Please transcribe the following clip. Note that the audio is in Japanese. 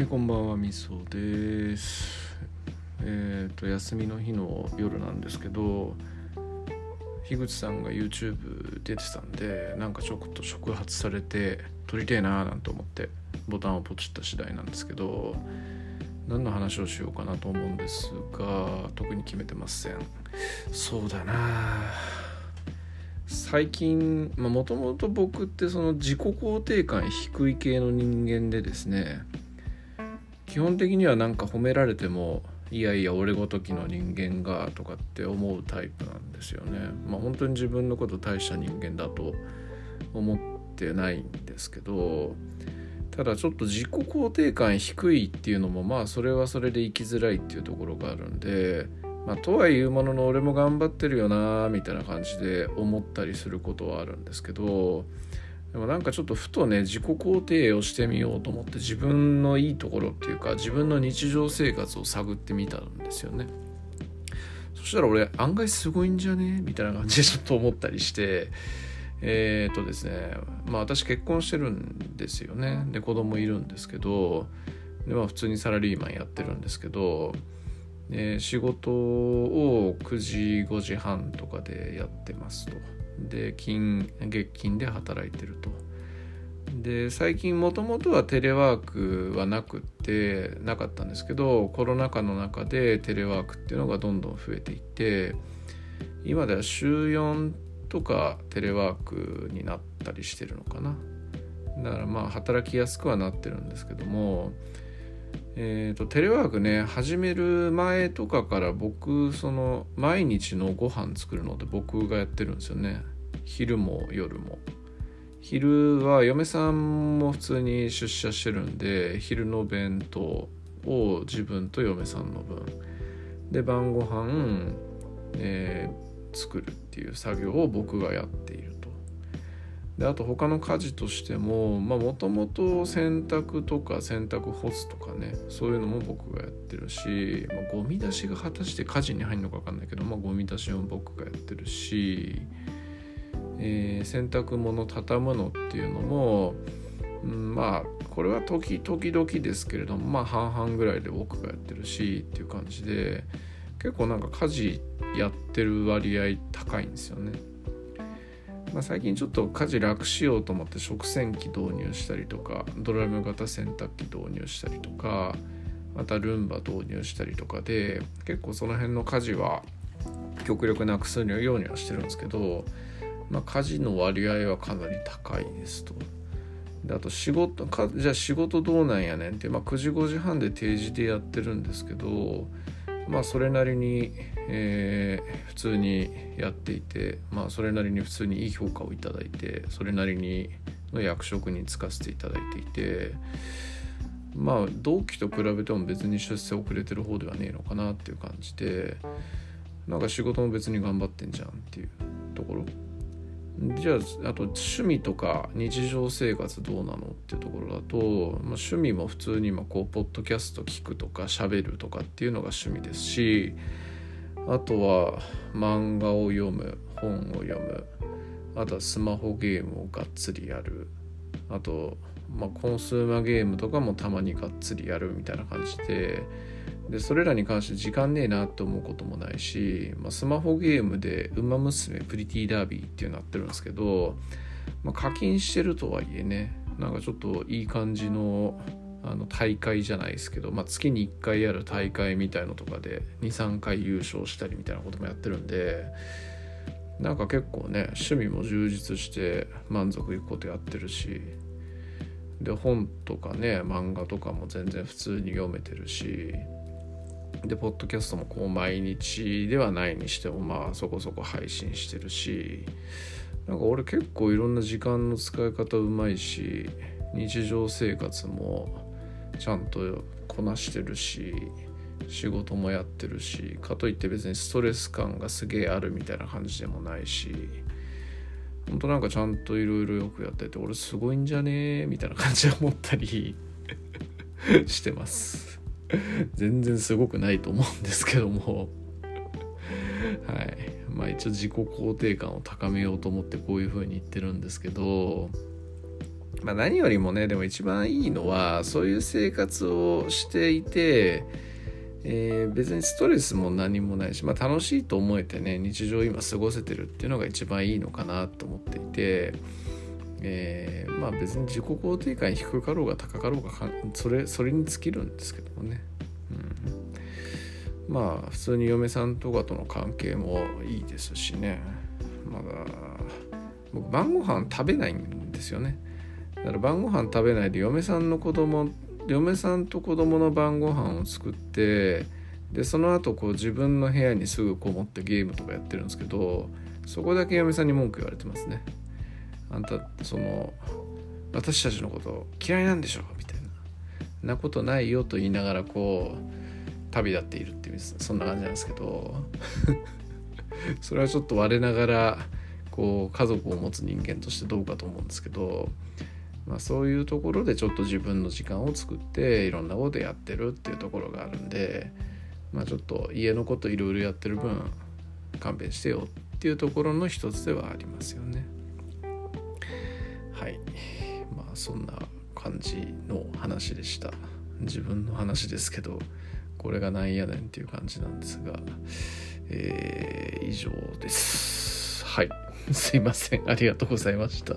はい、こんばんは、みそです。えっ、と、休みの日の夜なんですけど、樋口さんが YouTube 出てたんで、なんかちょっと触発されて、撮りてえなーなんて思って、ボタンをポチった次第なんですけど、何の話をしようかなと思うんですが、特に決めてません。そうだな最近もともと僕ってその自己肯定感低い系の人間でですね基本的にはなんか褒められてもいやいや俺ごときの人間がとかって思うタイプなんですよね。まあ本当に自分のこと大した人間だと思ってないんですけどただちょっと自己肯定感低いっていうのもまあそれはそれで生きづらいっていうところがあるんでまあ、とはいうものの俺も頑張ってるよなみたいな感じで思ったりすることはあるんですけどでもなんかちょっとふとね自己肯定をしてみようと思って自分のいいところっていうか自分の日常生活を探ってみたんですよね。そしたら俺案外すごいんじゃね？みたいな感じでちょっと思ったりしてえー、っとですねまあ私結婚してるんですよね。で子供いるんですけどでまあ普通にサラリーマンやってるんですけどで仕事を9時5時半とかでやってますと。で金月金で働いてると。で最近もともとはテレワークはなくってなかったんですけどコロナ禍の中でテレワークっていうのがどんどん増えていって今では週4とかテレワークになったりしてるのかな。だからまあ働きやすくはなってるんですけどもえーと、テレワークね始める前とかから僕その毎日のご飯作るのって僕がやってるんですよね。昼も夜も。昼は嫁さんも普通に出社してるんで昼の弁当を自分と嫁さんの分。で晩ご飯、えー、作るっていう作業を僕がやっている。であと他の家事としてももともと洗濯とか洗濯干すとかねそういうのも僕がやってるし、まあ、ゴミ出しが果たして家事に入るのか分かんないけど、まあ、ゴミ出しも僕がやってるし、えー、洗濯物畳むのっていうのも、うん、まあこれは時々ですけれどもまあ半々ぐらいで僕がやってるしっていう感じで結構なんか家事やってる割合高いんですよね。まあ、最近ちょっと家事楽しようと思って食洗機導入したりとかドラム型洗濯機導入したりとかまたルンバ導入したりとかで結構その辺の家事は極力なくすようにはしてるんですけど、まあ、家事の割合はかなり高いですと。であと仕事かじゃあ仕事どうなんやねんって、まあ、9時5時半で定時でやってるんですけどまあそれなりに、えー、普通にやっていてまあそれなりに普通にいい評価をいただいてそれなりにの役職に就かせていただいていてまあ同期と比べても別に出世遅れてる方ではねえのかなっていう感じでなんか仕事も別に頑張ってんじゃんっていうところじゃああと趣味とか日常生活どうなのっていうところだと、まあ、趣味も普通に今こうポッドキャスト聞くとか喋るとかっていうのが趣味ですしあとは漫画を読む本を読むあとはスマホゲームをがっつりやるあと、まあ、コンスーマーゲームとかもたまにがっつりやるみたいな感じででそれらに関して時間ねえなって思うこともないし、まあ、スマホゲームで「ウマ娘プリティダービー」っていうのやってるんですけど、まあ、課金してるとはいえねなんかちょっといい感じのあの大会じゃないですけど、まあ、月に1回やる大会みたいのとかで23回優勝したりみたいなこともやってるんでなんか結構ね趣味も充実して満足いくことやってるしで本とかね漫画とかも全然普通に読めてるしでポッドキャストもこう毎日ではないにしてもまあそこそこ配信してるしなんか俺結構いろんな時間の使い方うまいし日常生活もちゃんとこなしてるし仕事もやってるしかといって別にストレス感がすげえあるみたいな感じでもないしほんとなんかちゃんといろいろよくやってて俺すごいんじゃねえみたいな感じで思ったり してます。全然すごくないと思うんですけども。はい。まあ一応自己肯定感を高めようと思ってこういう風に言ってるんですけど。まあ、何よりもねでも一番いいのはそういう生活をしていて、えー、別にストレスも何もないし、まあ、楽しいと思えてね日常今過ごせてるっていうのが一番いいのかなと思っていて、えー、まあ別に自己肯定感低かろうが高かろうがそれそれに尽きるんですけどもね。うん、まあ普通に嫁さんとかとの関係もいいですしね。まだ僕晩ご飯食べないんですよね。だから晩ご飯食べないで嫁さんの子供嫁さんと子供の晩ご飯を作ってでその後こう自分の部屋にすぐこもってゲームとかやってるんですけどそこだけ嫁さんに文句言われてますね。あんたその私たちのこと嫌いなんでしょみたいななことないよと言いながらこう旅立っているっていうそんな感じなんですけどそれはちょっと我ながらこう家族を持つ人間としてどうかと思うんですけどまあ、そういうところでちょっと自分の時間を作っていろんなことやってるっていうところがあるんで、まあ、ちょっと家のこといろいろやってる分勘弁してよっていうところの一つではありますよね。はいまあそんな感じの話でした。自分の話ですけどこれがなんやねんっていう感じなんですが、えー、以上です。はい。すいません。ありがとうございました。